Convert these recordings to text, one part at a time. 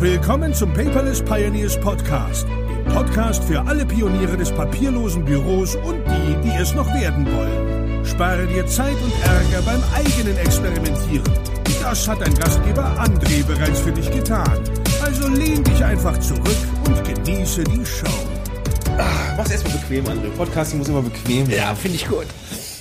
Willkommen zum Paperless Pioneers Podcast, dem Podcast für alle Pioniere des papierlosen Büros und die, die es noch werden wollen. Spare dir Zeit und Ärger beim eigenen Experimentieren. Das hat dein Gastgeber André bereits für dich getan. Also lehn dich einfach zurück und genieße die Show. Ah, mach's erstmal bequem, André. Podcasting muss immer bequem sein. Ja, finde ich gut.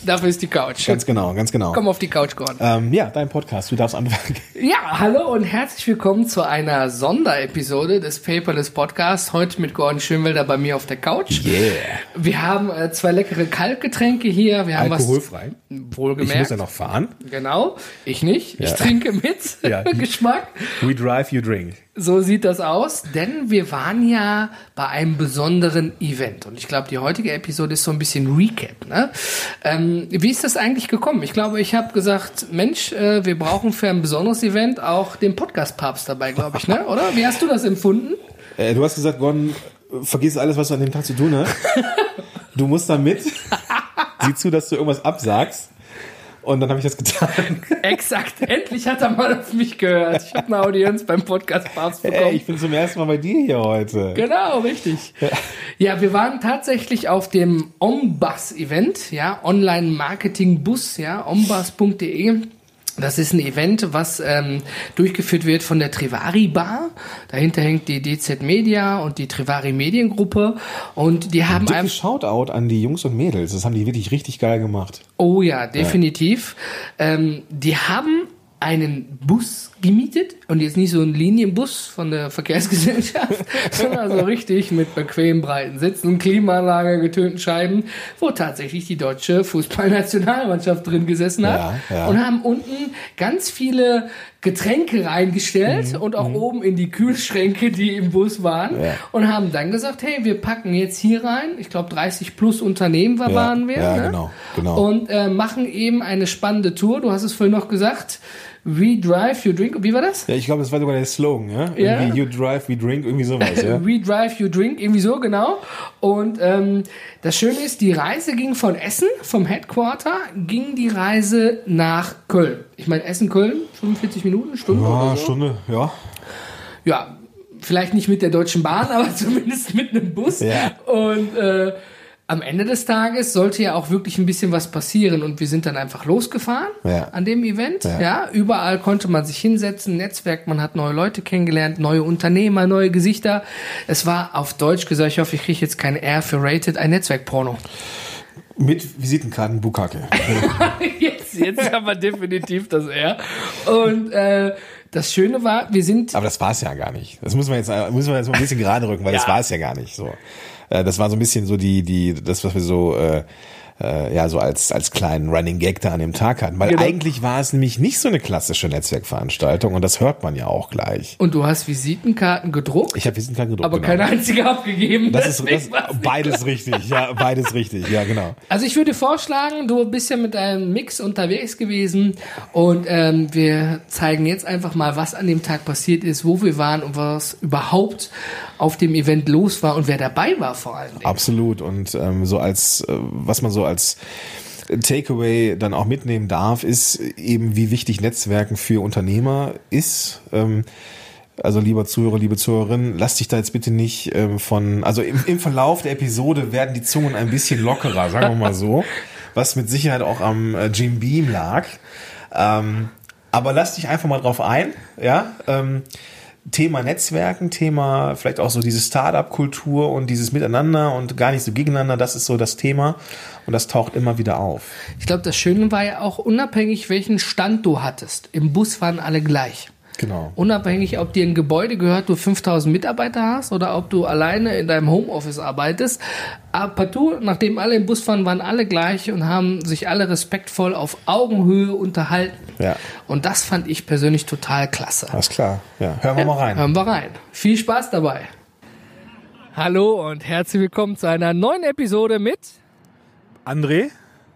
Dafür ist die Couch. Ganz genau, ganz genau. Komm auf die Couch, Gordon. Ähm, ja, dein Podcast, du darfst anfangen. Ja, hallo und herzlich willkommen zu einer Sonderepisode des Paperless Podcasts. Heute mit Gordon Schönwelder bei mir auf der Couch. Yeah. Wir haben äh, zwei leckere Kaltgetränke hier. Wir haben Alkoholfrei. was wohlgemerkt. Ich muss ja noch fahren. Genau, ich nicht. Ich Ja. trinke mit. Ja. Geschmack. We drive, you drink. So sieht das aus, denn wir waren ja bei einem besonderen Event und ich glaube, die heutige Episode ist so ein bisschen Recap. Ne? Ähm, wie ist das eigentlich gekommen? Ich glaube, ich habe gesagt, Mensch, äh, wir brauchen für ein besonderes Event auch den Podcast-Papst dabei, glaube ich, ne? oder? Wie hast du das empfunden? Äh, du hast gesagt, Gordon, vergiss alles, was du an dem Tag zu tun hast. du musst da mit. Sieh zu, dass du irgendwas absagst. Und dann habe ich das getan. Exakt, endlich hat er mal auf mich gehört. Ich habe eine Audienz beim Podcast-Papst bekommen. Ey, ich bin zum ersten Mal bei dir hier heute. Genau, richtig. Ja, wir waren tatsächlich auf dem Ombus-Event, ja, Online-Marketing-Bus, ja, ombus.de. Das ist ein Event, was ähm, durchgeführt wird von der Trivari Bar. Dahinter hängt die DZ Media und die Trivari Mediengruppe. Und die haben einem, Shoutout an die Jungs und Mädels. Das haben die wirklich richtig geil gemacht. oh ja, definitiv. Ähm, die haben einen Bus gemietet und jetzt nicht so einen Linienbus von der Verkehrsgesellschaft, sondern so richtig mit bequem breiten Sitzen, Klimaanlage, getönten Scheiben, wo tatsächlich die deutsche Fußballnationalmannschaft drin gesessen hat Ja, ja. und haben unten ganz viele Getränke reingestellt und auch oben in die Kühlschränke, die im Bus waren Mhm. Ja. und haben dann gesagt, hey, wir packen jetzt hier rein, ich glaube 30 plus Unternehmen waren wir, ne? genau, genau. und äh, machen eben eine spannende Tour. Du hast es vorhin noch gesagt, We Drive, You Drink, wie war das? Ja, ich glaube, das war sogar der Slogan, ja? Ja. Irgendwie you drive, we drink, irgendwie sowas, ja? We Drive, You Drink, irgendwie so, genau. Und ähm, das Schöne ist, die Reise ging von Essen, vom Headquarter, ging die Reise nach Köln. Ich meine, Essen-Köln, 45 Minuten, Stunde Ja, oder so. Stunde, ja. Ja, vielleicht nicht mit der Deutschen Bahn, aber zumindest mit einem Bus. Ja. Und äh, am Ende des Tages sollte ja auch wirklich ein bisschen was passieren und wir sind dann einfach losgefahren Ja. an dem Event. Ja. Ja. überall konnte man sich hinsetzen, Netzwerk, man hat neue Leute kennengelernt, neue Unternehmer, neue Gesichter. Es war auf Deutsch gesagt, ich hoffe, ich kriege jetzt keine R für Rated, ein Netzwerkporno. Mit Visitenkarten Bukake. jetzt, jetzt haben wir definitiv das R. Und äh, das Schöne war, wir sind Aber das war es ja gar nicht. Das muss man jetzt, muss man jetzt mal ein bisschen gerade rücken, weil das Ja. war es ja gar nicht so. Äh, Das war so ein bisschen so die, die, das, was wir so, äh, äh, ja, so als, als kleinen Running Gag da an dem Tag hatten. Weil Genau. eigentlich war es nämlich nicht so eine klassische Netzwerkveranstaltung und das hört man ja auch gleich. und du hast Visitenkarten gedruckt, Ich habe Visitenkarten gedruckt. aber genau. keine einzige abgegeben. Das ist, das, beides richtig, ja, beides richtig, ja, genau. Also ich würde vorschlagen, du bist ja mit deinem Mix unterwegs gewesen und ähm, wir zeigen jetzt einfach mal, was an dem Tag passiert ist, wo wir waren und was überhaupt auf dem Event los war und wer dabei war vor allen Dingen. Absolut. Und ähm, so als, äh, was man so als Takeaway dann auch mitnehmen darf, ist eben, wie wichtig Netzwerken für Unternehmer ist. Ähm, also lieber Zuhörer, liebe Zuhörerin, lasst dich da jetzt bitte nicht ähm, von, also im, im Verlauf der Episode werden die Zungen ein bisschen lockerer, sagen wir mal so, was mit Sicherheit auch am äh, Jim Beam lag. Ähm, aber lass dich einfach mal drauf ein, ja. Thema Netzwerken, Thema vielleicht auch so diese Startup-Kultur und dieses Miteinander und gar nicht so gegeneinander, das ist so das Thema und das taucht immer wieder auf. Ich glaube, das Schöne war ja auch unabhängig, welchen Stand du hattest. Im Bus waren alle gleich. Genau. Unabhängig, ob dir ein Gebäude gehört, du 5000 Mitarbeiter hast oder ob du alleine in deinem Homeoffice arbeitest. Aber partout, nachdem alle im Bus waren, waren alle gleich und haben sich alle respektvoll auf Augenhöhe unterhalten. Ja. Und das fand ich persönlich total klasse. Alles klar. Ja, hören wir mal rein. Hören wir rein. Viel Spaß dabei. Hallo und herzlich willkommen zu einer neuen Episode mit André?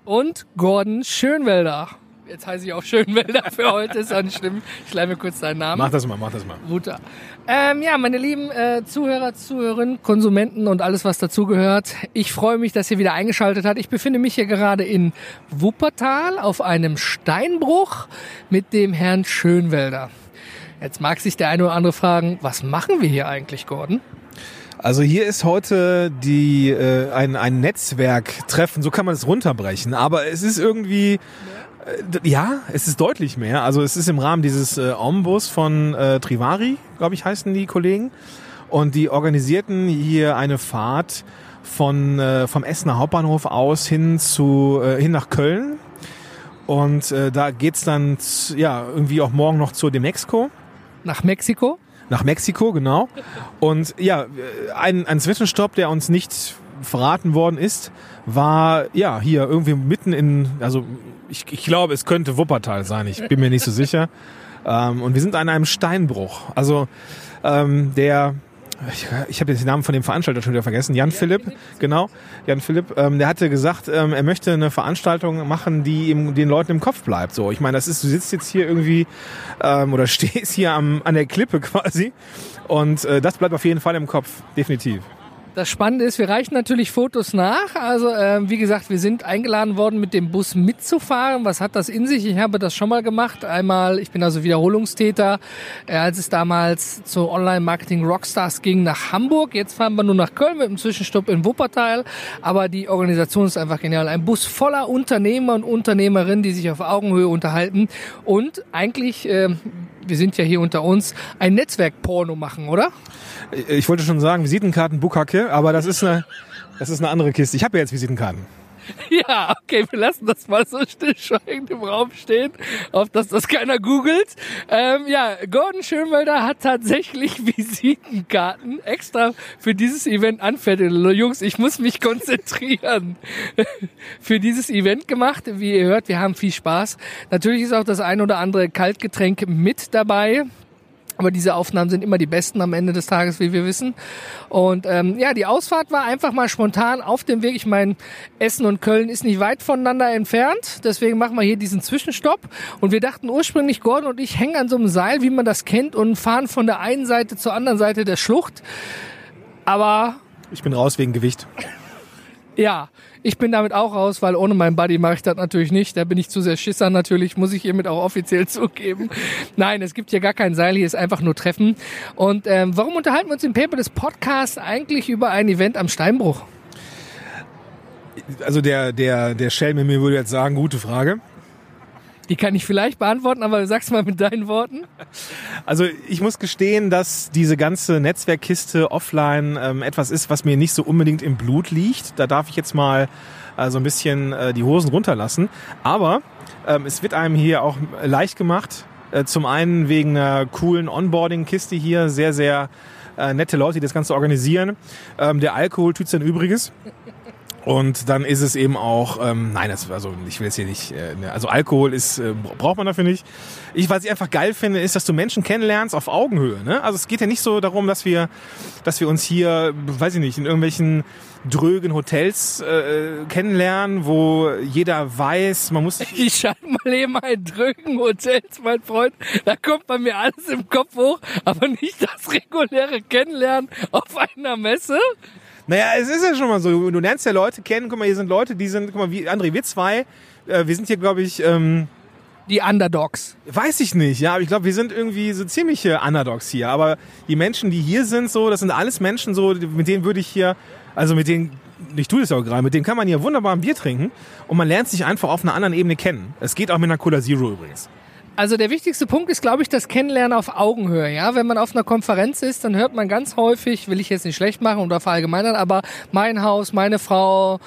und Gordon Schönwelder. Jetzt heiße ich auch Schönwelder für heute, ist auch nicht schlimm. Ich leih mir kurz deinen Namen. Mach das mal, mach das mal. Wutter. Ähm, ja, meine lieben äh, Zuhörer, Zuhörerinnen, Konsumenten und alles, was dazugehört. Ich freue mich, dass ihr wieder eingeschaltet habt. Ich befinde mich hier gerade in Wuppertal auf einem Steinbruch mit dem Herrn Schönwelder. Jetzt mag sich der eine oder andere fragen, was machen wir hier eigentlich, Gordon? Also hier ist heute die äh, ein, ein Netzwerktreffen, so kann man es runterbrechen. Aber es ist irgendwie äh, ja, es ist deutlich mehr. Also es ist im Rahmen dieses äh, Ombus von äh, Trivari, glaube ich, heißen die Kollegen. Und die organisierten hier eine Fahrt von äh, vom Essener Hauptbahnhof aus hin zu äh, hin nach Köln. Und äh, da geht's dann ja irgendwie auch morgen noch zur Demexco. Nach Mexiko? Nach Mexiko, genau. Und ja, ein, ein Zwischenstopp, der uns nicht verraten worden ist, war ja hier irgendwie mitten in, also ich, ich glaube, es könnte Wuppertal sein, ich bin mir nicht so sicher. Ähm, und wir sind an einem Steinbruch. Also ähm, der ich, ich habe jetzt den Namen von dem Veranstalter schon wieder vergessen, Jan Philipp, genau, Jan Philipp, ähm, der hatte gesagt, ähm, er möchte eine Veranstaltung machen, die ihm, den Leuten im Kopf bleibt. So, ich meine, das ist, du sitzt jetzt hier irgendwie ähm, oder stehst hier am, an der Klippe quasi und äh, das bleibt auf jeden Fall im Kopf, definitiv. Das Spannende ist, wir reichen natürlich Fotos nach. Also äh, wie gesagt, wir sind eingeladen worden, mit dem Bus mitzufahren. Was hat das in sich? Ich habe das schon mal gemacht. Einmal, ich bin also Wiederholungstäter, äh, als es damals zu Online-Marketing Rockstars ging nach Hamburg. Jetzt fahren wir nur nach Köln mit einem Zwischenstopp in Wuppertal. Aber die Organisation ist einfach genial. Ein Bus voller Unternehmer und Unternehmerinnen, die sich auf Augenhöhe unterhalten und eigentlich, äh, wir sind ja hier unter uns, ein Netzwerk-Porno machen, oder? Ich wollte schon sagen, Visitenkarten, Buchhacke, aber das ist eine, das ist eine andere Kiste. Ich habe ja jetzt Visitenkarten. Ja, okay, wir lassen das mal so stillschweigend im Raum stehen, auf dass das keiner googelt. Ähm, ja, Gordon Schönwelder hat tatsächlich Visitenkarten extra für dieses Event anfertigt. Jungs, ich muss mich konzentrieren. für dieses Event gemacht. Wie ihr hört, wir haben viel Spaß. Natürlich ist auch das ein oder andere Kaltgetränk mit dabei. Aber diese Aufnahmen sind immer die besten am Ende des Tages, wie wir wissen. Und ähm, ja, die Ausfahrt war einfach mal spontan auf dem Weg. Ich meine, Essen und Köln ist nicht weit voneinander entfernt. Deswegen machen wir hier diesen Zwischenstopp. Und wir dachten ursprünglich, Gordon und ich hängen an so einem Seil, wie man das kennt, und fahren von der einen Seite zur anderen Seite der Schlucht. Aber... Ich bin raus wegen Gewicht. Ja, ich bin damit auch raus, weil ohne meinen Buddy mache ich das natürlich nicht. Da bin ich zu sehr Schisser natürlich, muss ich hiermit auch offiziell zugeben. Nein, es gibt hier gar kein Seil, hier ist einfach nur Treffen. Und ähm, warum unterhalten wir uns im Paper des Podcasts eigentlich über ein Event am Steinbruch? Also der, der, der Schelm in mir würde jetzt sagen, gute Frage. Die kann ich vielleicht beantworten, aber sag's mal mit deinen Worten. Also ich muss gestehen, dass diese ganze Netzwerkkiste offline ähm, etwas ist, was mir nicht so unbedingt im Blut liegt. Da darf ich jetzt mal äh, so ein bisschen äh, die Hosen runterlassen. Aber ähm, es wird einem hier auch leicht gemacht. Äh, zum einen wegen einer coolen Onboarding-Kiste hier, sehr, sehr äh, nette Leute, die das Ganze organisieren. Ähm, der Alkohol tut sein Übriges. Und dann ist es eben auch, ähm, nein, das, also ich will jetzt hier nicht, äh, ne, also Alkohol ist, äh, braucht man dafür nicht. Ich, was ich einfach geil finde, ist, dass du Menschen kennenlernst auf Augenhöhe. Ne? Also es geht ja nicht so darum, dass wir, dass wir uns hier, weiß ich nicht, in irgendwelchen drögen Hotels äh, kennenlernen, wo jeder weiß, man muss. Ich schalte mal eben ein drögen Hotels, mein Freund. Da kommt bei mir alles im Kopf hoch, aber nicht das reguläre Kennenlernen auf einer Messe. Naja, es ist ja schon mal so. Du lernst ja Leute kennen. Guck mal, hier sind Leute, die sind, guck mal, wie André, wir zwei, äh, wir sind hier, glaube ich, ähm, die Underdogs. Weiß ich nicht, ja, aber ich glaube, wir sind irgendwie so ziemliche Underdogs hier. Aber die Menschen, die hier sind, so, das sind alles Menschen, so, mit denen würde ich hier, also mit denen, ich tue das ja auch gerade, mit denen kann man hier wunderbar ein Bier trinken und man lernt sich einfach auf einer anderen Ebene kennen. Es geht auch mit einer Cola Zero übrigens. Also der wichtigste Punkt ist, glaube ich, das Kennenlernen auf Augenhöhe. Ja, wenn man auf einer Konferenz ist, dann hört man ganz häufig, will ich jetzt nicht schlecht machen oder verallgemeinern, aber mein Haus, meine Frau,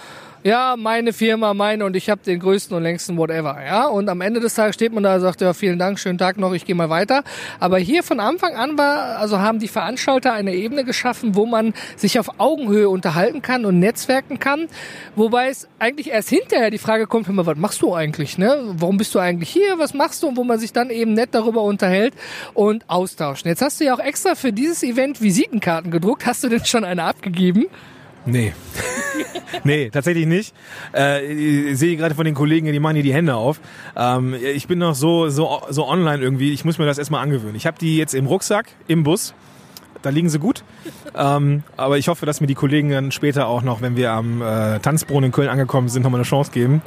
ja, meine Firma, meine und ich habe den größten und längsten whatever, ja. Und am Ende des Tages steht man da und sagt, ja, vielen Dank, schönen Tag noch, ich gehe mal weiter. Aber hier von Anfang an war, also haben die Veranstalter eine Ebene geschaffen, wo man sich auf Augenhöhe unterhalten kann und netzwerken kann. Wobei es eigentlich erst hinterher die Frage kommt, mal, was machst du eigentlich, ne? Warum bist du eigentlich hier? Was machst du? Und wo man sich dann eben nett darüber unterhält und austauschen. Jetzt hast du ja auch extra für dieses Event Visitenkarten gedruckt. Hast du denn schon eine abgegeben? Nee. nee, tatsächlich nicht. Äh, ich sehe gerade von den Kollegen, die machen hier die Hände auf. Ähm, ich bin noch so, so, so online irgendwie. Ich muss mir das erstmal angewöhnen. Ich habe die jetzt im Rucksack, im Bus. Da liegen sie gut. Ähm, aber ich hoffe, dass mir die Kollegen dann später auch noch, wenn wir am äh, Tanzbrunnen in Köln angekommen sind, nochmal eine Chance geben.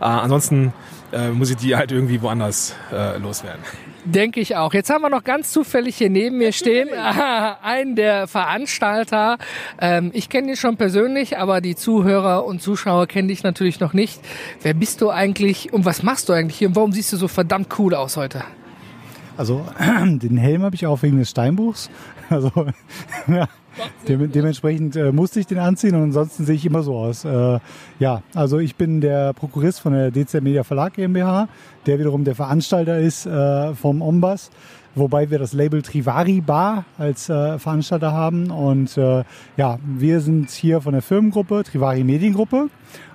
Äh, ansonsten äh, muss ich die halt irgendwie woanders äh, loswerden. Denke ich auch. Jetzt haben wir noch ganz zufällig hier neben mir stehen einen der Veranstalter. Ähm, ich kenne dich schon persönlich, aber die Zuhörer und Zuschauer kennen dich natürlich noch nicht. Wer bist du eigentlich und was machst du eigentlich hier und warum siehst du so verdammt cool aus heute? Also den Helm habe ich auch wegen des Steinbuchs. Also ja, dem, dementsprechend äh, musste ich den anziehen und ansonsten sehe ich immer so aus. Äh, ja, also ich bin der Prokurist von der DZ Media Verlag GmbH, der wiederum der Veranstalter ist äh, vom Ombas wobei wir das Label Trivari Bar als äh, Veranstalter haben. Und äh, ja, wir sind hier von der Firmengruppe, Trivari Mediengruppe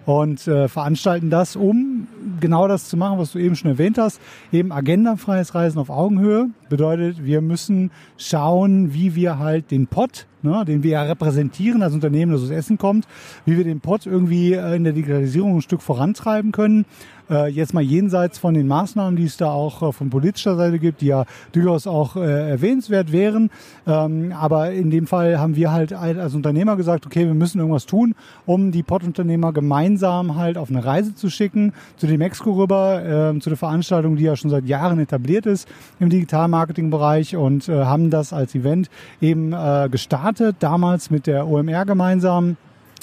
und äh, veranstalten das, um genau das zu machen, was du eben schon erwähnt hast, eben agendafreies Reisen auf Augenhöhe. Bedeutet, wir müssen schauen, wie wir halt den Pott, ne, den wir ja repräsentieren als Unternehmen, das aus Essen kommt, wie wir den Pott irgendwie äh, in der Digitalisierung ein Stück vorantreiben können. Äh, jetzt mal jenseits von den Maßnahmen, die es da auch äh, von politischer Seite gibt, die ja durchaus auch äh, erwähnenswert wären. Ähm, aber in dem Fall haben wir halt als Unternehmer gesagt, okay, wir müssen irgendwas tun, um die Pott-Unternehmer gemeinsam halt auf eine Reise zu schicken, zu dem Exco rüber, äh, zu der Veranstaltung, die ja schon seit Jahren etabliert ist im Digital-Marketing-Bereich und äh, haben das als Event eben äh, gestartet, damals mit der OMR gemeinsam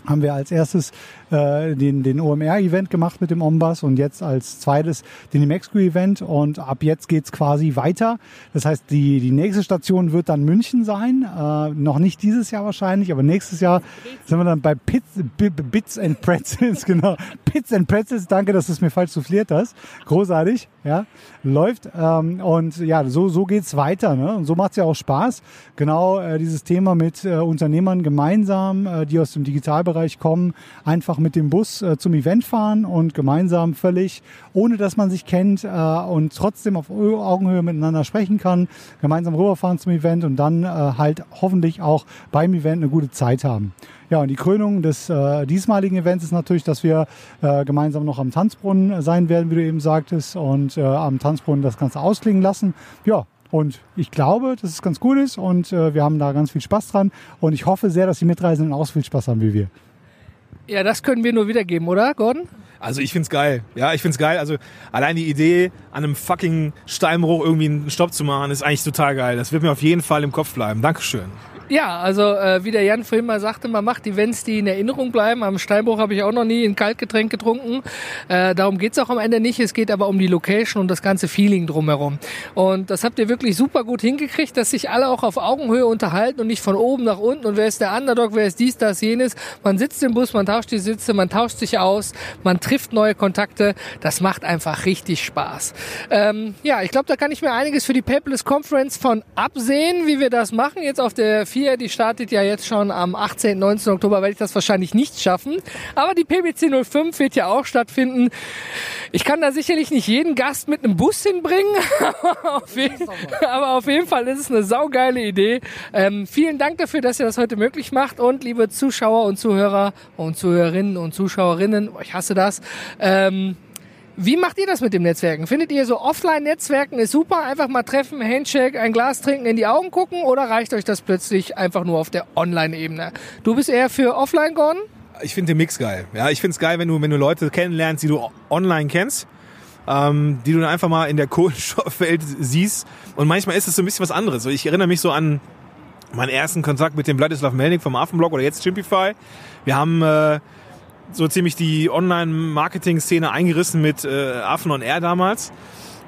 haben wir als erstes äh, den, den OMR-Event gemacht mit dem Ombas und jetzt als zweites den Imexco-Event und ab jetzt geht's quasi weiter. Das heißt, die, die nächste Station wird dann München sein. Äh, noch nicht dieses Jahr wahrscheinlich, aber nächstes Jahr sind wir dann bei Pits, Bits and Pretzels, genau. Pits and Pretzels, danke, dass du es mir falsch souffliert hast. Großartig, ja. Läuft. Ähm, und ja, so, so geht's weiter. Ne? Und so macht's ja auch Spaß. Genau äh, dieses Thema mit äh, Unternehmern gemeinsam, äh, die aus dem Digitalbereich kommen, einfach einfach mit dem Bus äh, zum Event fahren und gemeinsam völlig, ohne dass man sich kennt äh, und trotzdem auf Augenhöhe miteinander sprechen kann, gemeinsam rüberfahren zum Event und dann äh, halt hoffentlich auch beim Event eine gute Zeit haben. Ja, und die Krönung des äh, diesmaligen Events ist natürlich, dass wir äh, gemeinsam noch am Tanzbrunnen sein werden, wie du eben sagtest, und äh, am Tanzbrunnen das Ganze ausklingen lassen. Ja, und ich glaube, dass es ganz gut ist und äh, wir haben da ganz viel Spaß dran. Und ich hoffe sehr, dass die Mitreisenden auch so viel Spaß haben wie wir. Ja, das können wir nur wiedergeben, oder, Gordon? Also ich find's geil. Ja, ich find's geil. Also allein die Idee, an einem fucking Steinbruch irgendwie einen Stopp zu machen, ist eigentlich total geil. Das wird mir auf jeden Fall im Kopf bleiben. Dankeschön. Ja, also äh, wie der Jan vorhin mal sagte, man macht Events, die in Erinnerung bleiben. Am Steinbruch habe ich auch noch nie ein Kaltgetränk getrunken. Äh, darum geht's auch am Ende nicht. Es geht aber um die Location und das ganze Feeling drumherum. Und das habt ihr wirklich super gut hingekriegt, dass sich alle auch auf Augenhöhe unterhalten und nicht von oben nach unten. Und wer ist der Underdog, wer ist dies, das, jenes. Man sitzt im Bus, man tauscht die Sitze, man tauscht sich aus, man trifft neue Kontakte. Das macht einfach richtig Spaß. Ähm, ja, ich glaube, da kann ich mir einiges für die Paperless Conference von absehen, wie wir das machen. Jetzt auf der 4, die startet ja jetzt schon am 18. 19. Oktober, werde ich das wahrscheinlich nicht schaffen. Aber die PBC 05 wird ja auch stattfinden. Ich kann da sicherlich nicht jeden Gast mit einem Bus hinbringen, aber, auf jeden, aber auf jeden Fall ist es eine saugeile Idee. Ähm, vielen Dank dafür, dass ihr das heute möglich macht und liebe Zuschauer und Zuhörer und Zuhörerinnen und Zuschauerinnen, ich hasse das, ähm, wie macht ihr das mit dem Netzwerken? Findet ihr so Offline-Netzwerken ist super, einfach mal treffen, Handshake, ein Glas trinken, in die Augen gucken oder reicht euch das plötzlich einfach nur auf der Online-Ebene? Du bist eher für Offline, Gordon? Ich finde den Mix geil. Ja, ich finde es geil, wenn du, wenn du Leute kennenlernst, die du online kennst. Ähm, die du dann einfach mal in der Kohlenstoffwelt siehst. Und manchmal ist es so ein bisschen was anderes. Ich erinnere mich so an meinen ersten Kontakt mit dem Vladislav Melnik vom Affenblog oder jetzt Chimpify. Wir haben äh, so ziemlich die Online-Marketing-Szene eingerissen mit äh, Affen on Air damals.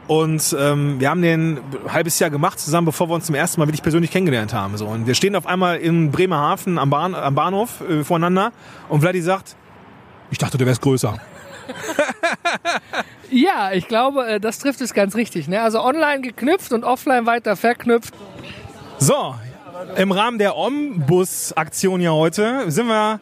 Und ähm, wir haben den ein halbes Jahr gemacht zusammen, bevor wir uns zum ersten Mal wirklich persönlich kennengelernt haben. So. Und wir stehen auf einmal in Bremerhaven am, Bahn, am Bahnhof äh, voreinander und Vladi sagt, ich dachte, du wärst größer. ja, ich glaube, äh, das trifft es ganz richtig. Ne? Also online geknüpft und offline weiter verknüpft. So, im Rahmen der Ombus-Aktion hier heute sind wir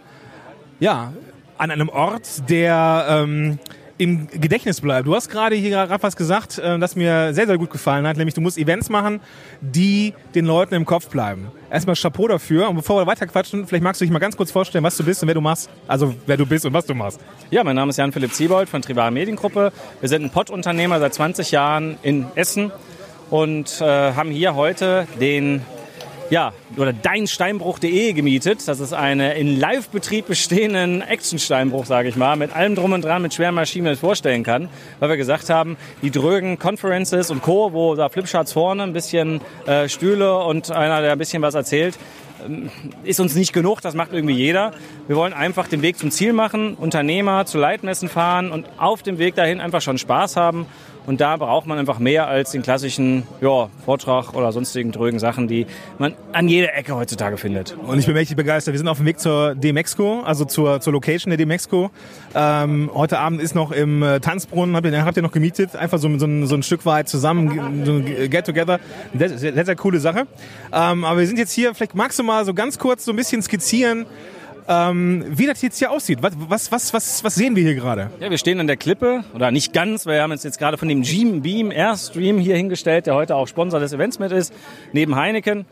ja an einem Ort, der ähm, im Gedächtnis bleibt. Du hast gerade hier gerade was gesagt, äh, das mir sehr, sehr gut gefallen hat, nämlich du musst Events machen, die den Leuten im Kopf bleiben. Erstmal Chapeau dafür und bevor wir weiter quatschen, vielleicht magst du dich mal ganz kurz vorstellen, was du bist und wer du machst. Also wer du bist und was du machst. Ja, mein Name ist Jan-Philipp Siebold von Tribal Mediengruppe. Wir sind ein Pott-Unternehmer seit 20 Jahren in Essen und äh, haben hier heute den ja, oder deinsteinbruch.de gemietet. Das ist eine in Live-Betrieb bestehenden Action-Steinbruch, sage ich mal, mit allem drum und dran, mit schweren Maschinen, sich vorstellen kann. Weil wir gesagt haben, die drögen Conferences und Co., wo da Flipcharts vorne, ein bisschen äh, Stühle und einer, der ein bisschen was erzählt, ist uns nicht genug, das macht irgendwie jeder. Wir wollen einfach den Weg zum Ziel machen, Unternehmer zu Leitmessen fahren und auf dem Weg dahin einfach schon Spaß haben und da braucht man einfach mehr als den klassischen ja, Vortrag oder sonstigen drögen Sachen, die man an jeder Ecke heutzutage findet. Und ich bin mächtig begeistert. Wir sind auf dem Weg zur D-Mexco, also zur, zur Location der D-Mexco. Ähm, heute Abend ist noch im äh, Tanzbrunnen, habt ihr, habt ihr noch gemietet, einfach so, so, ein, so ein Stück weit zusammen, so ein Get-Together. Sehr, sehr, sehr coole Sache. Ähm, aber wir sind jetzt hier, vielleicht magst du mal so ganz kurz so ein bisschen skizzieren, ähm, wie das jetzt hier aussieht. Was, was, was, was, was sehen wir hier gerade? Ja, wir stehen an der Klippe, oder nicht ganz, wir haben uns jetzt gerade von dem Beam Airstream hier hingestellt, der heute auch Sponsor des Events mit ist, neben Heineken.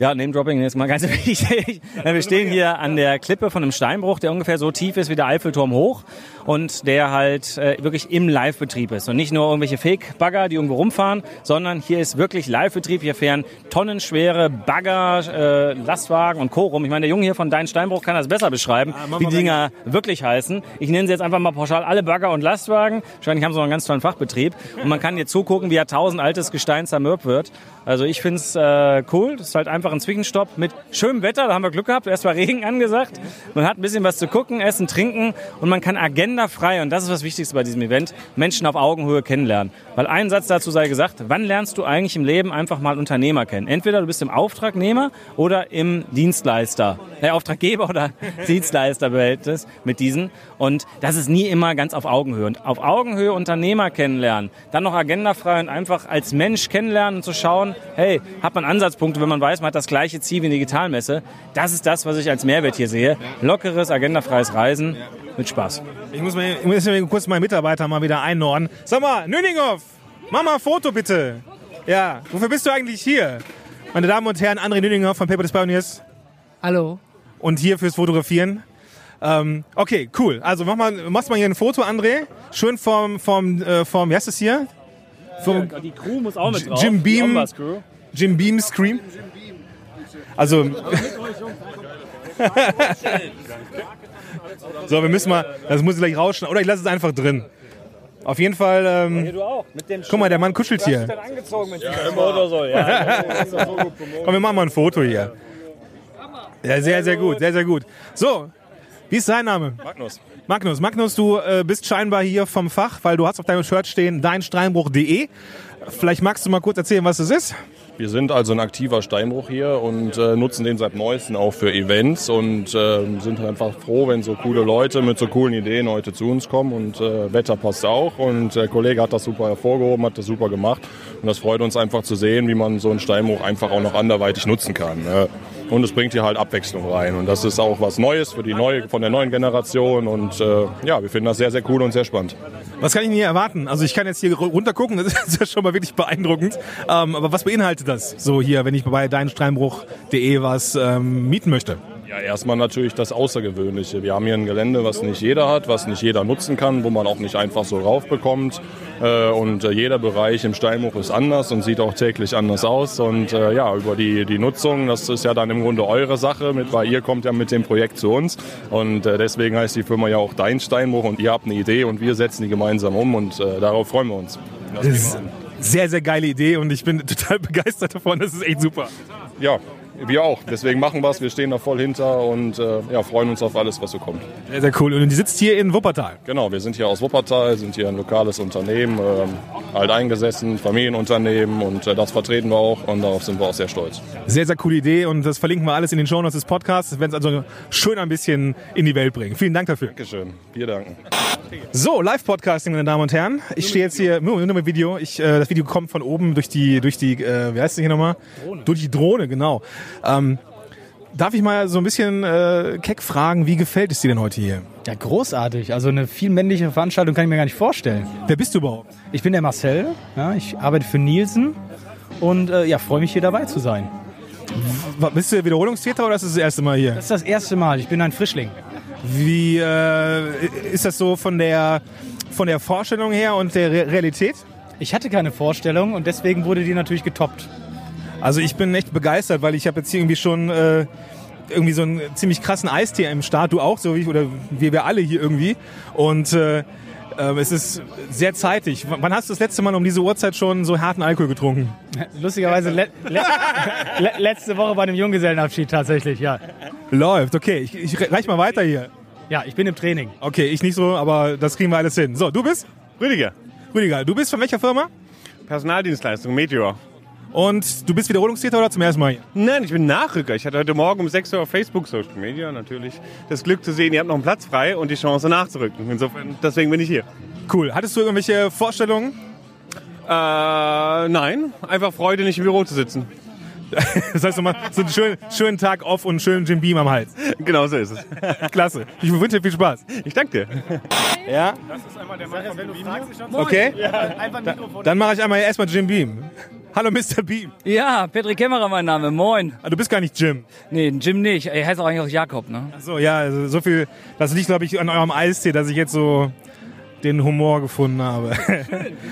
Ja, Name-Dropping ist mal ganz wichtig. Wir stehen hier an der Klippe von einem Steinbruch, der ungefähr so tief ist wie der Eiffelturm hoch und der halt äh, wirklich im Live-Betrieb ist. Und nicht nur irgendwelche Fake-Bagger, die irgendwo rumfahren, sondern hier ist wirklich Live-Betrieb. Hier fahren tonnenschwere Bagger, äh, Lastwagen und Co. rum. Ich meine, der Junge hier von Dein Steinbruch kann das besser beschreiben, ja, wie die Dinger wirklich heißen. Ich nenne sie jetzt einfach mal pauschal alle Bagger und Lastwagen. Wahrscheinlich haben sie noch einen ganz tollen Fachbetrieb. Und man kann hier zugucken, wie tausend altes Gestein zermürbt wird. Also ich finde es äh, cool. Das ist halt einfach ein Zwischenstopp mit schönem Wetter. Da haben wir Glück gehabt. Erst war Regen angesagt. Man hat ein bisschen was zu gucken, essen, trinken und man kann agendafrei, und das ist das Wichtigste bei diesem Event, Menschen auf Augenhöhe kennenlernen. Weil ein Satz dazu sei gesagt, wann lernst du eigentlich im Leben einfach mal Unternehmer kennen? Entweder du bist im Auftragnehmer oder im Dienstleister. Der äh, Auftraggeber oder Dienstleisterbehältnis mit diesen. Und das ist nie immer ganz auf Augenhöhe. Und auf Augenhöhe Unternehmer kennenlernen, dann noch agendafrei und einfach als Mensch kennenlernen und zu schauen, hey, hat man Ansatzpunkte, wenn man weiß, man hat das gleiche Ziel wie eine Digitalmesse. Das ist das, was ich als Mehrwert hier sehe. Lockeres, agendafreies Reisen mit Spaß. Ich muss, mal, ich muss kurz meinen Mitarbeiter mal wieder einnorden. Sag mal, Nüninghoff, mach mal ein Foto bitte. Ja, wofür bist du eigentlich hier? Meine Damen und Herren, André Nüninghoff von Paper des Pioneers. Hallo. Und hier fürs Fotografieren. Ähm, okay, cool. Also mach mal, machst mal hier ein Foto, André. Schön vom, vom, äh, vom wie heißt das hier? Ja, die Crew muss auch mit drauf. Jim Beam. Jim Beam Scream. Also. so, wir müssen mal. Das muss ich gleich rauschen. Oder ich lasse es einfach drin. Auf jeden Fall. Ähm, guck mal, der Mann kuschelt hier. Komm, wir machen mal ein Foto hier. Ja, sehr, sehr gut, sehr, sehr gut. So, wie ist sein Name? Magnus. Magnus, Magnus, du äh, bist scheinbar hier vom Fach, weil du hast auf deinem Shirt stehen deinsteinbruch.de. Vielleicht magst du mal kurz erzählen, was es ist? Wir sind also ein aktiver Steinbruch hier und äh, nutzen den seit neuestem auch für Events und äh, sind einfach froh, wenn so coole Leute mit so coolen Ideen heute zu uns kommen und äh, Wetter passt auch und der Kollege hat das super hervorgehoben, hat das super gemacht und das freut uns einfach zu sehen, wie man so einen Steinbruch einfach auch noch anderweitig nutzen kann. Ne? Und es bringt hier halt Abwechslung rein. Und das ist auch was Neues für die neue, von der neuen Generation. Und äh, ja, wir finden das sehr, sehr cool und sehr spannend. Was kann ich denn hier erwarten? Also ich kann jetzt hier runtergucken, das ist ja schon mal wirklich beeindruckend. Ähm, aber was beinhaltet das so hier, wenn ich bei deinsteinbruch.de was ähm, mieten möchte? Ja, erstmal natürlich das Außergewöhnliche. Wir haben hier ein Gelände, was nicht jeder hat, was nicht jeder nutzen kann, wo man auch nicht einfach so raufbekommt. Äh, und äh, jeder Bereich im Steinbruch ist anders und sieht auch täglich anders aus. Und äh, ja, über die, die Nutzung, das ist ja dann im Grunde eure Sache, mit, weil ihr kommt ja mit dem Projekt zu uns. Und deswegen heißt die Firma ja auch Dein Steinbruch und ihr habt eine Idee und wir setzen die gemeinsam um und darauf freuen wir uns. Das ist sehr, sehr geile Idee und ich bin total begeistert davon. Das ist echt super. Ja, wir auch. Deswegen machen wir es. Wir stehen da voll hinter und äh, ja, freuen uns auf alles, was so kommt. Sehr, sehr cool. Und die sitzt hier in Wuppertal? Genau, wir sind hier aus Wuppertal, sind hier ein lokales Unternehmen, äh, alt eingesessen, Familienunternehmen und äh, das vertreten wir auch und darauf sind wir auch sehr stolz. Sehr, sehr coole Idee und das verlinken wir alles in den Show Notes des Podcasts. Wir werden es also schön ein bisschen in die Welt bringen. Vielen Dank dafür. Dankeschön. Wir danken. So, Live-Podcasting, meine Damen und Herren. Ich stehe jetzt hier, nur, nur mit Video. Ich, äh, das Video kommt von oben durch die, durch die, äh, wie heißt das hier nochmal? Drohne. Durch die Drohne, genau. Ähm, darf ich mal so ein bisschen äh, keck fragen, wie gefällt es dir denn heute hier? Ja, großartig. Also eine viel männliche Veranstaltung kann ich mir gar nicht vorstellen. Wer bist du überhaupt? Ich bin der Marcel. Ja, ich arbeite für Nielsen und äh, ja, freue mich hier dabei zu sein. W bist du Wiederholungstäter oder ist das das erste Mal hier? Das ist das erste Mal. Ich bin ein Frischling. Wie äh, ist das so von der, von der Vorstellung her und der Re Realität? Ich hatte keine Vorstellung und deswegen wurde die natürlich getoppt. Also ich bin echt begeistert, weil ich habe jetzt hier irgendwie schon äh, irgendwie so einen ziemlich krassen Eistee im Start. Du auch, so wie ich, oder wie wir alle hier irgendwie. Und äh, äh, es ist sehr zeitig. W wann hast du das letzte Mal um diese Uhrzeit schon so harten Alkohol getrunken? Lustigerweise le le le letzte Woche bei einem Junggesellenabschied tatsächlich, ja. Läuft, okay. Ich, ich reich mal weiter hier. Ja, ich bin im Training. Okay, ich nicht so, aber das kriegen wir alles hin. So, du bist? Rüdiger, Rüdiger, du bist von welcher Firma? Personaldienstleistung, Meteor. Und du bist Wiederholungstäter oder zum ersten Mal hier? Nein, ich bin Nachrücker. Ich hatte heute Morgen um 6 Uhr auf Facebook, Social Media natürlich, das Glück zu sehen, ihr habt noch einen Platz frei und die Chance nachzurücken. Insofern, deswegen bin ich hier. Cool. Hattest du irgendwelche Vorstellungen? Äh, nein, einfach Freude, nicht im Büro zu sitzen. Das heißt nochmal, so einen schönen, schönen Tag off und einen schönen Jim Beam am Hals. Genau so ist es. Klasse. Ich wünsche dir viel Spaß. Ich danke dir. Ja? Okay. Dann mache ich einmal erstmal Jim Beam. Hallo Mr. Beam. Ja, Patrick Kämmerer mein Name, moin. Ah, Du bist gar nicht Jim. Nee, Jim nicht, er heißt auch eigentlich auch Jakob, ne? So, ja, also so viel, das liegt glaube ich an eurem Eistee, dass ich jetzt so den Humor gefunden habe.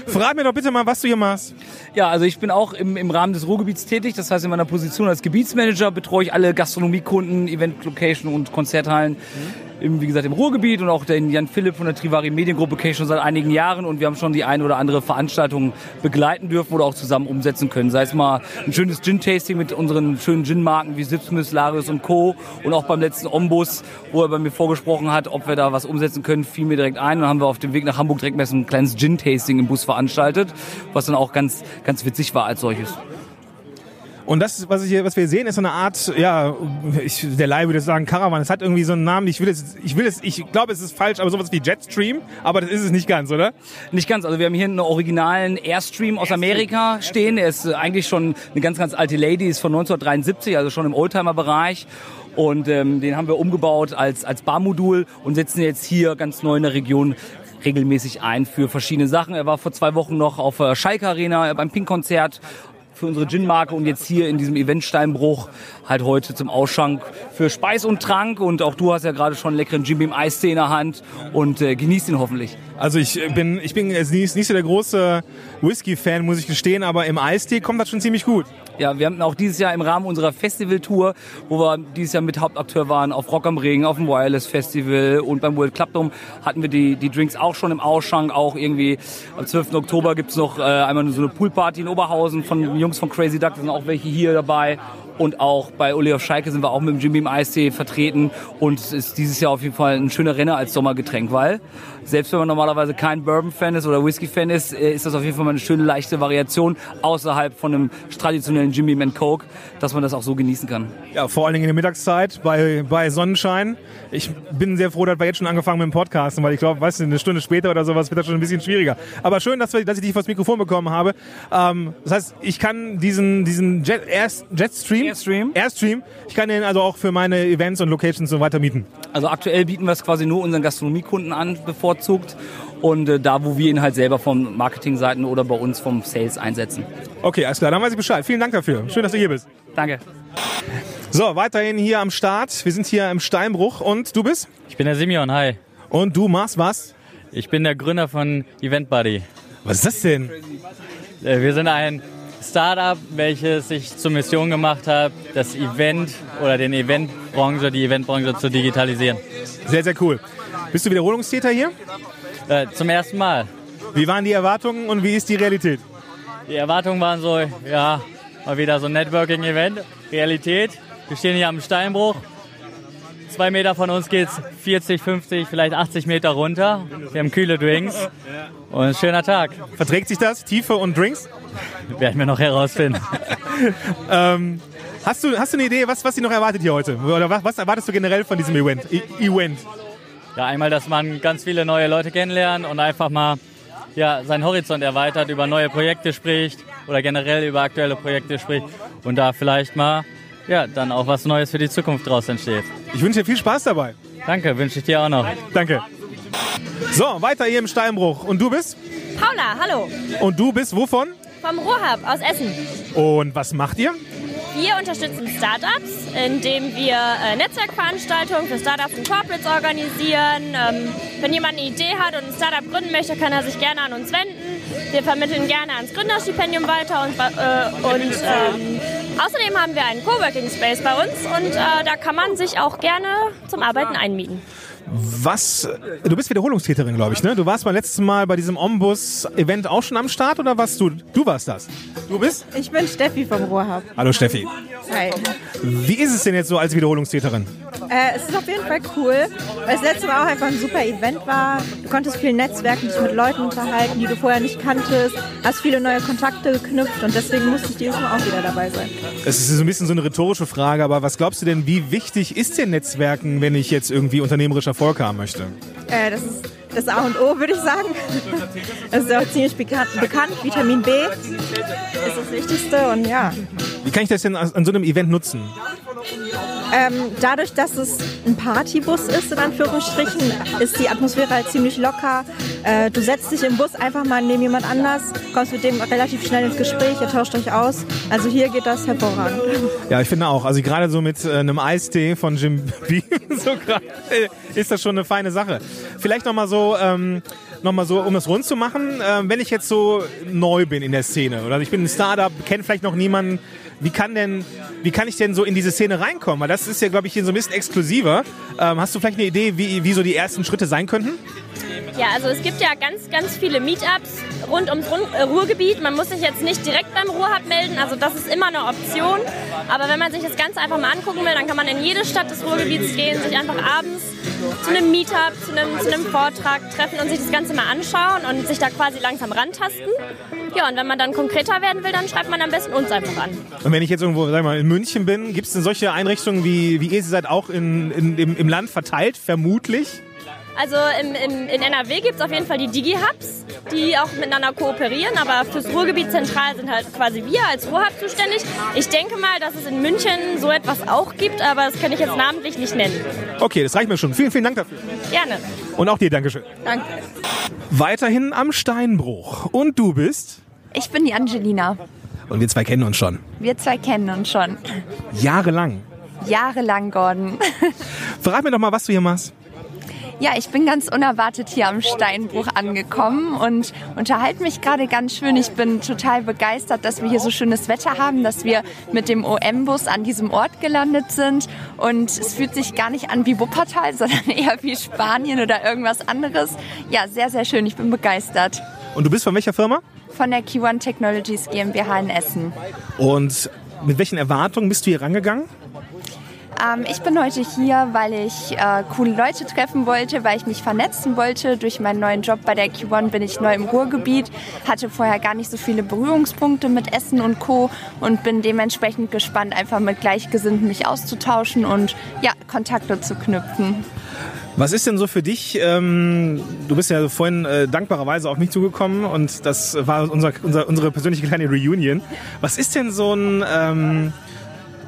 Verrat mir doch bitte mal, was du hier machst. Ja, also ich bin auch im, im Rahmen des Ruhrgebiets tätig, das heißt in meiner Position als Gebietsmanager betreue ich alle Gastronomiekunden, Event-Location und Konzerthallen. Im, wie gesagt, im Ruhrgebiet und auch den Jan Philipp von der Trivari Mediengruppe kenne ich schon seit einigen Jahren und wir haben schon die eine oder andere Veranstaltung begleiten dürfen oder auch zusammen umsetzen können. Sei es mal ein schönes Gin-Tasting mit unseren schönen Gin-Marken wie Sipsmith, Larius und Co. Und auch beim letzten Ombus, wo er bei mir vorgesprochen hat, ob wir da was umsetzen können, fiel mir direkt ein. Und haben wir auf dem Weg nach Hamburg direkt mal ein kleines Gin-Tasting im Bus veranstaltet, was dann auch ganz, ganz witzig war als solches. Und das, was, ich hier, was wir sehen, ist so eine Art, ja, ich, der Leih würde sagen Caravan. Es hat irgendwie so einen Namen. Ich will es, ich will es, ich glaube, es ist falsch, aber sowas wie Jetstream. Aber das ist es nicht ganz, oder? Nicht ganz. Also wir haben hier einen originalen Airstream aus Amerika stehen. Er ist äh, eigentlich schon eine ganz, ganz alte Lady, ist von 1973, also schon im Oldtimer-Bereich. Und ähm, den haben wir umgebaut als, als Barmodul und setzen jetzt hier ganz neu in der Region regelmäßig ein für verschiedene Sachen. Er war vor zwei Wochen noch auf der Schalke Arena äh, beim Pink-Konzert für unsere Gin-Marke und jetzt hier in diesem Event Steinbruch halt heute zum Ausschank für Speis und Trank und auch du hast ja gerade schon einen leckeren Jim Beam Eistee in der Hand und äh, genießt ihn hoffentlich. Also ich bin, ich bin jetzt nicht, nicht so der große Whisky-Fan, muss ich gestehen, aber im Eistee kommt das schon ziemlich gut. Ja, wir haben auch dieses Jahr im Rahmen unserer Festivaltour, wo wir dieses Jahr mit Hauptakteur waren, auf Rock am Ring, auf dem Wireless Festival und beim World Club Dome hatten wir die, die Drinks auch schon im Ausschank. Auch irgendwie am 12. Oktober gibt's noch äh, einmal so eine Poolparty in Oberhausen von Jungs von Crazy Duck, da sind auch welche hier dabei. Und auch bei Uli auf Schalke sind wir auch mit dem Jim Beam Eistee vertreten. Und es ist dieses Jahr auf jeden Fall ein schöner Renner als Sommergetränk, weil selbst wenn man normalerweise kein Bourbon-Fan ist oder Whisky-Fan ist, äh, ist das auf jeden Fall mal eine schöne leichte Variation außerhalb von einem traditionellen Jim Beam Coke, dass man das auch so genießen kann. Ja, vor allen Dingen in der Mittagszeit bei, bei Sonnenschein. Ich bin sehr froh, dass wir jetzt schon angefangen mit dem Podcasten, weil ich glaube, weißt du, eine Stunde später oder sowas wird das schon ein bisschen schwieriger. Aber schön, dass, wir, dass ich dich vors Mikrofon bekommen habe. Ähm, das heißt, ich kann diesen, diesen Jet, Air, Jetstream, Airstream. Airstream, ich kann den also auch für meine Events und Locations so weiter mieten. Also aktuell bieten wir es quasi nur unseren Gastronomiekunden an, bevorzugt. Und äh, da, wo wir ihn halt selber von Marketingseiten oder bei uns vom Sales einsetzen. Okay, alles klar, dann weiß ich Bescheid. Vielen Dank dafür. Schön, dass du hier bist. Danke. So, weiterhin hier am Start. Wir sind hier im Steinbruch und du bist? Ich bin der Simeon, hi. Und du machst was? Ich bin der Gründer von Event Buddy. Was ist das denn? Äh, Wir sind ein Startup, welches sich zur Mission gemacht hat, das Event oder den Eventbranche, die Eventbranche zu digitalisieren. Sehr, sehr cool. Bist du Wiederholungstäter hier? Äh, zum ersten Mal. Wie waren die Erwartungen und wie ist die Realität? Die Erwartungen waren so, ja, mal wieder so ein Networking-Event. Realität, wir stehen hier am Steinbruch. Zwei Meter von uns geht's 40, 50, vielleicht 80 Meter runter. Wir haben kühle Drinks und ein schöner Tag. Verträgt sich das? Tiefe und Drinks? Werden wir noch herausfinden. ähm, hast, du, hast du eine Idee, was, was dich noch erwartet hier heute? Oder was, was erwartest du generell von diesem Event? E Event? Ja, einmal, dass man ganz viele neue Leute kennenlernt und einfach mal ja, seinen Horizont erweitert, über neue Projekte spricht oder generell über aktuelle Projekte spricht und da vielleicht mal ja, dann auch was Neues für die Zukunft draus entsteht. Ich wünsche dir viel Spaß dabei. Danke, wünsche ich dir auch noch. Danke. So, weiter hier im Steinbruch. Und du bist? Paula, hallo. Und du bist wovon? Vom Ruhrhub aus Essen. Und was macht ihr? Wir unterstützen Startups, indem wir äh, Netzwerkveranstaltungen für Startups und Corporates organisieren. Ähm, wenn jemand eine Idee hat und ein Startup gründen möchte, kann er sich gerne an uns wenden. Wir vermitteln gerne ans Gründerstipendium weiter und, äh, und ähm, Außerdem haben wir einen Coworking Space bei uns und äh, da kann man sich auch gerne zum Arbeiten einmieten. Was, du bist Wiederholungstäterin, glaube ich, ne? Du warst beim letzten Mal bei diesem Ombus-Event auch schon am Start oder warst du? Du warst das. Du bist? Ich bin Steffi vom Ruhrhub. Hallo Steffi. Hi. Wie ist es denn jetzt so als Wiederholungstäterin? Äh, es ist auf jeden Fall cool, weil das letzte Mal auch einfach ein super Event war. Du konntest viel netzwerken, dich mit Leuten unterhalten, die du vorher nicht kanntest, hast viele neue Kontakte geknüpft und deswegen musste ich dieses Mal auch wieder dabei sein. Es ist so ein bisschen so eine rhetorische Frage, aber was glaubst du denn, wie wichtig ist denn Netzwerken, wenn ich jetzt irgendwie unternehmerisch Erfolg haben möchte? Äh, das ist das A und O, würde ich sagen. Das ist auch ziemlich bekannt. bekannt. Vitamin B ist das Wichtigste und ja. Wie kann ich das denn an so einem Event nutzen? Ähm, dadurch, dass es ein Partybus ist, in Anführungsstrichen, ist die Atmosphäre halt ziemlich locker. Äh, du setzt dich im Bus einfach mal neben jemand anders, kommst mit dem relativ schnell ins Gespräch, ihr tauscht euch aus. Also hier geht das hervorragend. Ja, ich finde auch. Also gerade so mit äh, einem Eistee von Jim Beam so grad, äh, ist das schon eine feine Sache. Vielleicht nochmal so... Ähm, nochmal so, um das rund zu machen, äh, wenn ich jetzt so neu bin in der Szene oder ich bin ein Startup, kenne vielleicht noch niemanden, wie kann denn, wie kann ich denn so in diese Szene reinkommen? Weil das ist ja, glaube ich, hier so ein bisschen exklusiver. Ähm, hast du vielleicht eine Idee, wie, wie so die ersten Schritte sein könnten? Ja, also es gibt ja ganz, ganz viele Meetups rund ums äh, Ruhrgebiet. Man muss sich jetzt nicht direkt beim Ruhrhub melden, also das ist immer eine Option. Aber wenn man sich das Ganze einfach mal angucken will, dann kann man in jede Stadt des Ruhrgebiets gehen, sich einfach abends zu einem Meetup, zu einem, zu einem Vortrag treffen und sich das Ganze mal anschauen und sich da quasi langsam rantasten. Ja, und wenn man dann konkreter werden will, dann schreibt man am besten uns einfach an. Und wenn ich jetzt irgendwo, sag mal, in München bin, gibt es denn solche Einrichtungen wie, wie ihr sie seid auch in, in, im, im Land verteilt, vermutlich? Also im, im, in NRW gibt es auf jeden Fall die Digi-Hubs, die auch miteinander kooperieren, aber fürs Ruhrgebiet zentral sind halt quasi wir als Ruhrhub zuständig. Ich denke mal, dass es in München so etwas auch gibt, aber das kann ich jetzt namentlich nicht nennen. Okay, das reicht mir schon. Vielen, vielen Dank dafür. Gerne. Und auch dir, Dankeschön. Danke. Weiterhin am Steinbruch. Und du bist? Ich bin die Angelina. Und wir zwei kennen uns schon. Wir zwei kennen uns schon. Jahrelang. Jahrelang, Gordon. Verrat mir doch mal, was du hier machst. Ja, ich bin ganz unerwartet hier am Steinbruch angekommen und unterhalte mich gerade ganz schön. Ich bin total begeistert, dass wir hier so schönes Wetter haben, dass wir mit dem OM-Bus an diesem Ort gelandet sind. Und es fühlt sich gar nicht an wie Wuppertal, sondern eher wie Spanien oder irgendwas anderes. Ja, sehr, sehr schön. Ich bin begeistert. Und du bist von welcher Firma? Von der Q1 Technologies GmbH in Essen. Und mit welchen Erwartungen bist du hier rangegangen? Ähm, ich bin heute hier, weil ich äh, coole Leute treffen wollte, weil ich mich vernetzen wollte. Durch meinen neuen Job bei der Q1 bin ich neu im Ruhrgebiet, hatte vorher gar nicht so viele Berührungspunkte mit Essen und Co. und bin dementsprechend gespannt, einfach mit Gleichgesinnten mich auszutauschen und ja, Kontakte zu knüpfen. Was ist denn so für dich? Ähm, du bist ja vorhin äh, dankbarerweise auf mich zugekommen und das war unser, unser, unsere persönliche kleine Reunion. Was ist denn so ein, ähm,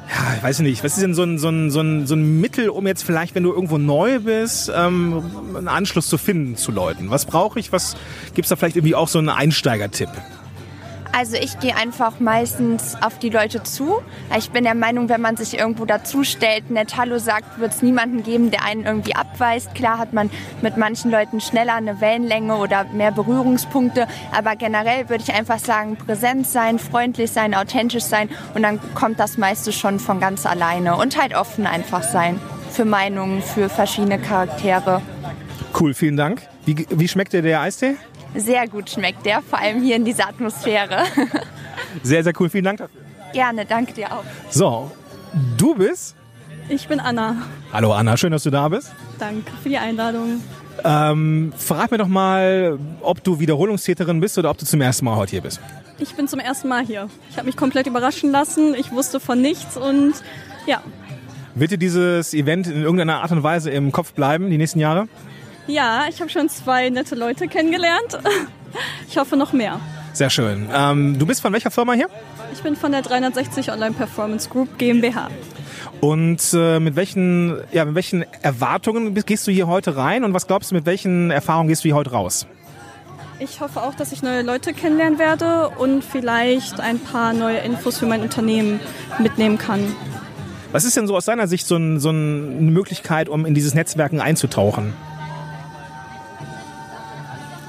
ja, ich weiß nicht, was ist denn so ein, so, ein, so, ein, so ein Mittel, um jetzt vielleicht, wenn du irgendwo neu bist, ähm, einen Anschluss zu finden zu Leuten? Was brauche ich? Was gibt's da vielleicht irgendwie auch so einen Einsteigertipp? Also ich gehe einfach meistens auf die Leute zu. Ich bin der Meinung, wenn man sich irgendwo dazustellt, nett Hallo sagt, wird es niemanden geben, der einen irgendwie abweist. Klar hat man mit manchen Leuten schneller eine Wellenlänge oder mehr Berührungspunkte, aber generell würde ich einfach sagen, präsent sein, freundlich sein, authentisch sein und dann kommt das meiste schon von ganz alleine und halt offen einfach sein für Meinungen, für verschiedene Charaktere. Cool, vielen Dank. Wie, wie schmeckt dir der Eistee? Sehr gut schmeckt der, vor allem hier in dieser Atmosphäre. Sehr, sehr cool. Vielen Dank dafür. Gerne, danke dir auch. So, du bist? Ich bin Anna. Hallo Anna, schön, dass du da bist. Danke für die Einladung. Ähm, verrat mir doch mal, ob du Wiederholungstäterin bist oder ob du zum ersten Mal heute hier bist. Ich bin zum ersten Mal hier. Ich habe mich komplett überraschen lassen. Ich wusste von nichts und ja. Wird dir dieses Event in irgendeiner Art und Weise im Kopf bleiben, die nächsten Jahre? Ja, ich habe schon zwei nette Leute kennengelernt. Ich hoffe noch mehr. Sehr schön. Ähm, du bist von welcher Firma hier? Ich bin von der 360 Online Performance Group GmbH. Und äh, mit welchen, ja, mit welchen Erwartungen gehst du hier heute rein und was glaubst du, mit welchen Erfahrungen gehst du hier heute raus? Ich hoffe auch, dass ich neue Leute kennenlernen werde und vielleicht ein paar neue Infos für mein Unternehmen mitnehmen kann. Was ist denn so aus deiner Sicht so, ein, so eine Möglichkeit, um in dieses Netzwerken einzutauchen?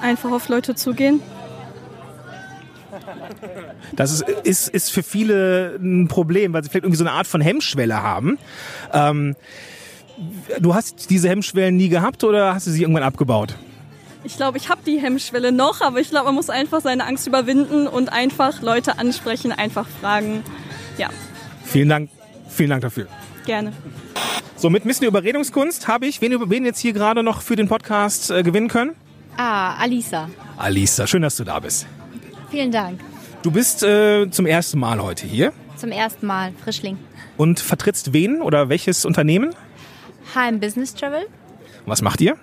Einfach auf Leute zugehen. Das ist, ist, ist für viele ein Problem, weil sie vielleicht irgendwie so eine Art von Hemmschwelle haben. Ähm, du hast diese Hemmschwellen nie gehabt oder hast du sie irgendwann abgebaut? Ich glaube, ich habe die Hemmschwelle noch, aber ich glaube, man muss einfach seine Angst überwinden und einfach Leute ansprechen, einfach fragen. Ja, Vielen Dank, vielen Dank dafür. gerne. So, mit Miss Überredungskunst habe ich, wen, wen jetzt hier gerade noch für den Podcast äh, gewinnen können? Ah, Alisa. Alisa, schön, dass du da bist. Vielen Dank. Du bist äh, zum ersten Mal heute hier Zum ersten Mal Frischling. und vertrittst wen oder welches Unternehmen? HM Business Travel. Was macht ihr?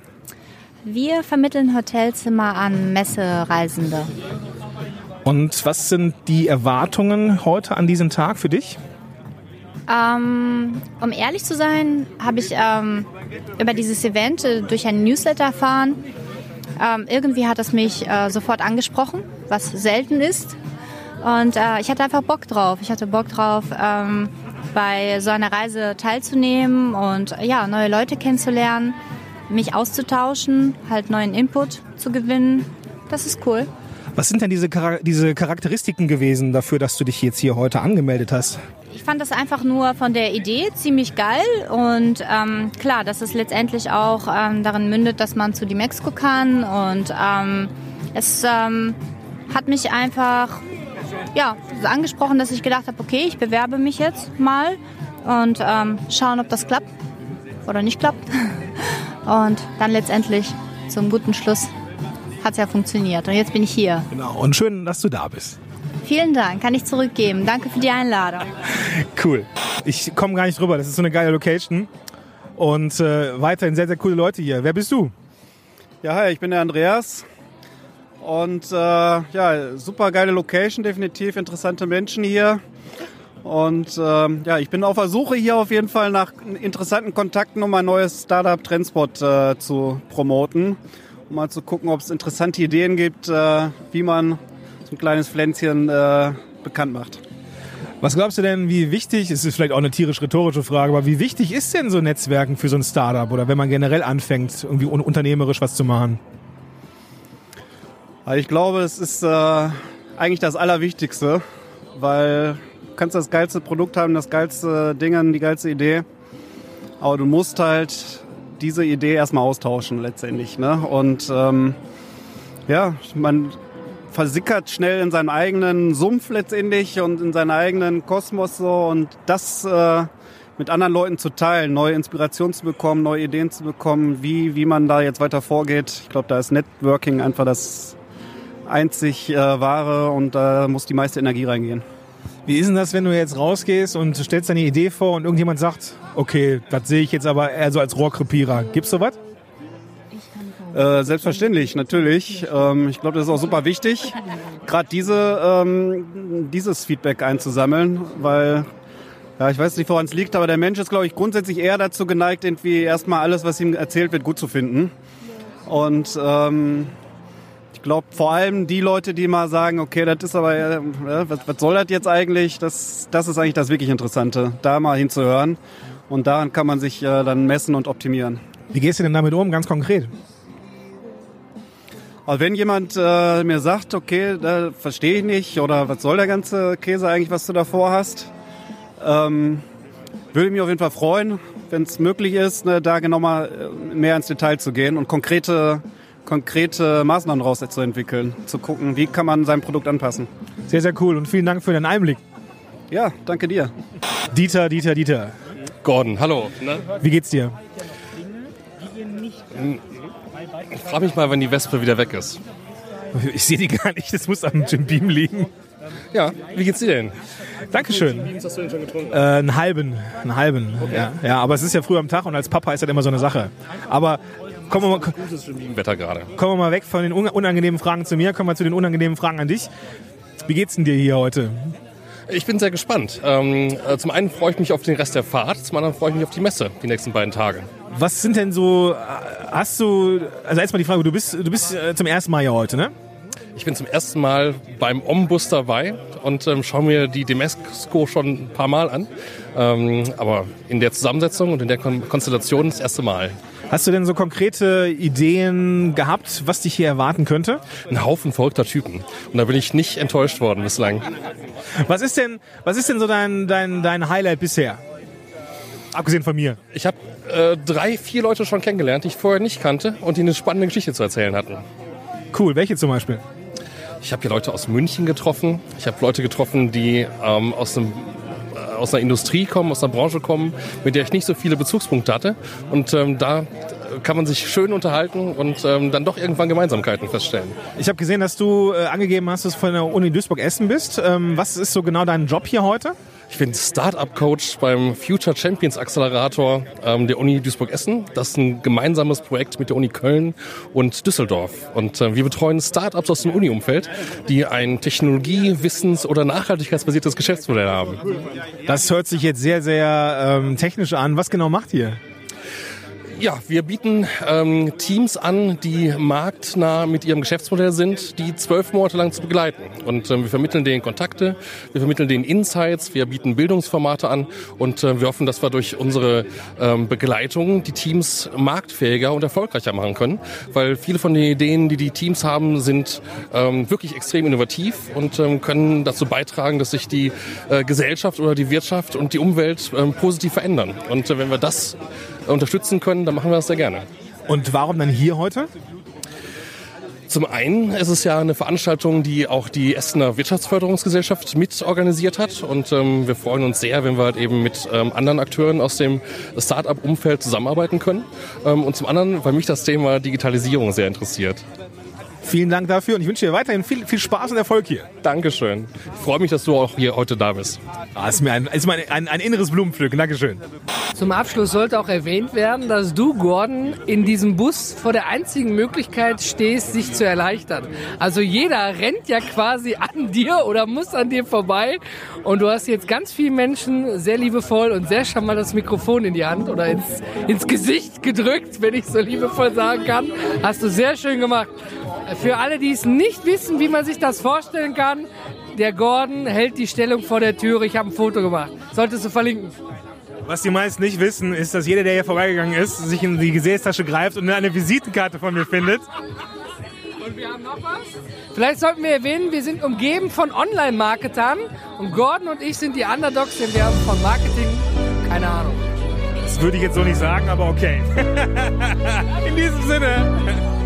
Wir vermitteln Hotelzimmer an Messereisende. Und was sind die Erwartungen heute an diesem Tag für dich? Ähm, um ehrlich zu sein, habe ich ähm, über dieses Event äh, durch einen Newsletter erfahren. Ähm, irgendwie hat es mich äh, sofort angesprochen, was selten ist. Und äh, ich hatte einfach Bock drauf. Ich hatte Bock drauf, ähm, bei so einer Reise teilzunehmen und ja, neue Leute kennenzulernen, mich auszutauschen, halt neuen Input zu gewinnen. Das ist cool. Was sind denn diese, Chara- diese Charakteristiken gewesen dafür, dass du dich jetzt hier heute angemeldet hast? Ich fand das einfach nur von der Idee ziemlich geil und ähm, klar, dass es letztendlich auch ähm, darin mündet, dass man zu die Mexiko kann und ähm, es ähm, hat mich einfach ja, so angesprochen, dass ich gedacht habe, okay, ich bewerbe mich jetzt mal und ähm, schauen, ob das klappt oder nicht klappt. Und dann letztendlich zum guten Schluss hat es ja funktioniert und jetzt bin ich hier. Genau, und schön, dass du da bist. Vielen Dank, kann ich zurückgeben. Danke für die Einladung. Cool. Ich komme gar nicht drüber, das ist so eine geile Location. Und äh, weiterhin sehr, sehr coole Leute hier. Wer bist du? Ja, hi, ich bin der Andreas. Und äh, ja, super geile Location, definitiv interessante Menschen hier. Und ähm, ja, ich bin auf der Suche hier auf jeden Fall nach interessanten Kontakten, um ein neues Startup Transport äh, zu promoten. Um mal zu gucken, ob es interessante Ideen gibt, äh, wie man ein kleines Pflänzchen äh, bekannt macht. Was glaubst du denn, wie wichtig, es ist vielleicht auch eine tierisch-rhetorische Frage, aber wie wichtig ist denn so Netzwerken für so ein Startup oder wenn man generell anfängt, irgendwie un unternehmerisch was zu machen? Also ich glaube, es ist äh, eigentlich das Allerwichtigste, weil du kannst das geilste Produkt haben, das geilste Ding, die geilste Idee, aber du musst halt diese Idee erstmal austauschen letztendlich. Ne? Und ähm, ja, man versickert schnell in seinem eigenen Sumpf letztendlich und in seinen eigenen Kosmos so und das äh, mit anderen Leuten zu teilen, neue Inspirationen zu bekommen, neue Ideen zu bekommen, wie, wie man da jetzt weiter vorgeht. Ich glaube, da ist Networking einfach das einzig äh, wahre und da muss die meiste Energie reingehen. Wie ist denn das, wenn du jetzt rausgehst und stellst deine Idee vor und irgendjemand sagt, okay, das sehe ich jetzt aber eher so als Rohrkrepierer. Gibt's sowas? Äh, selbstverständlich, natürlich. Ähm, ich glaube, das ist auch super wichtig, gerade diese, ähm, dieses Feedback einzusammeln, weil ja, ich weiß nicht, woran es liegt, aber der Mensch ist, glaube ich, grundsätzlich eher dazu geneigt, irgendwie erstmal alles, was ihm erzählt wird, gut zu finden. Und ähm, ich glaube, vor allem die Leute, die mal sagen, okay, das ist aber, äh, was, was soll das jetzt eigentlich? Das, das ist eigentlich das wirklich Interessante, da mal hinzuhören. Und daran kann man sich äh, dann messen und optimieren. Wie gehst du denn damit um, ganz konkret? Also wenn jemand äh, mir sagt, okay, da verstehe ich nicht oder was soll der ganze Käse eigentlich, was du davor hast, ähm, würde mich auf jeden Fall freuen, wenn es möglich ist, ne, da genau mal äh, mehr ins Detail zu gehen und konkrete, konkrete Maßnahmen daraus zu entwickeln, zu gucken, wie kann man sein Produkt anpassen. Sehr, sehr cool und vielen Dank für den Einblick. Ja, danke dir. Dieter, Dieter, Dieter. Gordon, hallo. Ne? Wie geht's dir? Ich frage mich mal, wenn die Wespe wieder weg ist. Ich sehe die gar nicht, das muss am Jim Beam liegen. Ja, wie geht's dir denn? Dankeschön. Hast du denn schon getrunken? Äh, einen halben, einen halben. Ja, ja, aber es ist ja früh am Tag und als Papa ist das immer so eine Sache. Aber kommen wir mal, Wetter gerade. kommen wir mal weg von den un- unangenehmen Fragen zu mir, kommen wir zu den unangenehmen Fragen an dich. Wie geht's denn dir hier heute? Ich bin sehr gespannt. Ähm, äh, zum einen freue ich mich auf den Rest der Fahrt, zum anderen freue ich mich auf die Messe die nächsten beiden Tage. Was sind denn so, hast du, also erstmal die Frage, du bist, du bist äh, zum ersten Mal hier heute, ne? Ich bin zum ersten Mal beim Ombus dabei und ähm, schaue mir die Demesco schon ein paar Mal an. Ähm, aber in der Zusammensetzung und in der Kon Konstellation das erste Mal. Hast du denn so konkrete Ideen gehabt, was dich hier erwarten könnte? Ein Haufen verrückter Typen. Und da bin ich nicht enttäuscht worden bislang. Was ist denn, was ist denn so dein, dein, dein Highlight bisher? Abgesehen von mir. Ich habe äh, drei, vier Leute schon kennengelernt, die ich vorher nicht kannte und die eine spannende Geschichte zu erzählen hatten. Cool, welche zum Beispiel? Ich habe hier Leute aus München getroffen. Ich habe Leute getroffen, die ähm, aus einem äh, aus einer Industrie kommen, aus einer Branche kommen, mit der ich nicht so viele Bezugspunkte hatte. Und ähm, da kann man sich schön unterhalten und ähm, dann doch irgendwann Gemeinsamkeiten feststellen. Ich habe gesehen, dass du äh, angegeben hast, dass du von der Uni Duisburg-Essen bist. Ähm, was ist so genau dein Job hier heute? Ich bin Startup-Coach beim Future Champions Accelerator ähm, der Uni Duisburg-Essen. Das ist ein gemeinsames Projekt mit der Uni Köln und Düsseldorf. Und äh, wir betreuen Startups aus dem Uni-Umfeld, die ein Technologie-, Wissens- oder nachhaltigkeitsbasiertes Geschäftsmodell haben. Das hört sich jetzt sehr, sehr ähm, technisch an. Was genau macht ihr? Ja, wir bieten ähm, Teams an, die marktnah mit ihrem Geschäftsmodell sind, die zwölf Monate lang zu begleiten. Und ähm, wir vermitteln denen Kontakte, wir vermitteln denen Insights, wir bieten Bildungsformate an und äh, wir hoffen, dass wir durch unsere ähm, Begleitung die Teams marktfähiger und erfolgreicher machen können, weil viele von den Ideen, die die Teams haben, sind ähm, wirklich extrem innovativ und ähm, können dazu beitragen, dass sich die äh, Gesellschaft oder die Wirtschaft und die Umwelt ähm, positiv verändern. Und äh, wenn wir das unterstützen können, dann machen wir das sehr gerne. Und warum dann hier heute? Zum einen ist es ja eine Veranstaltung, die auch die Essener Wirtschaftsförderungsgesellschaft mit organisiert hat. Und ähm, wir freuen uns sehr, wenn wir halt eben mit ähm, anderen Akteuren aus dem Start-up-Umfeld zusammenarbeiten können. Ähm, und zum anderen, weil mich das Thema Digitalisierung sehr interessiert. Vielen Dank dafür und ich wünsche dir weiterhin viel, viel Spaß und Erfolg hier. Dankeschön. Ich freue mich, dass du auch hier heute da bist. Ah, ist mir ein, ist mir ein, ein, ein inneres Blumenpflücken. Dankeschön. Zum Abschluss sollte auch erwähnt werden, dass du, Gordon, in diesem Bus vor der einzigen Möglichkeit stehst, sich zu erleichtern. Also jeder rennt ja quasi an dir oder muss an dir vorbei. Und du hast jetzt ganz vielen Menschen sehr liebevoll und sehr charmant das Mikrofon in die Hand oder ins, ins Gesicht gedrückt, wenn ich so liebevoll sagen kann. Hast du sehr schön gemacht. Für alle, die es nicht wissen, wie man sich das vorstellen kann, der Gordon hält die Stellung vor der Türe. Ich habe ein Foto gemacht. Solltest du verlinken. Was die meisten nicht wissen, ist, dass jeder, der hier vorbeigegangen ist, sich in die Gesäßtasche greift und eine Visitenkarte von mir findet. Und wir haben noch was? Vielleicht sollten wir erwähnen, wir sind umgeben von Online-Marketern und Gordon und ich sind die Underdogs, denn wir haben von Marketing keine Ahnung. Das würde ich jetzt so nicht sagen, aber okay. in diesem Sinne.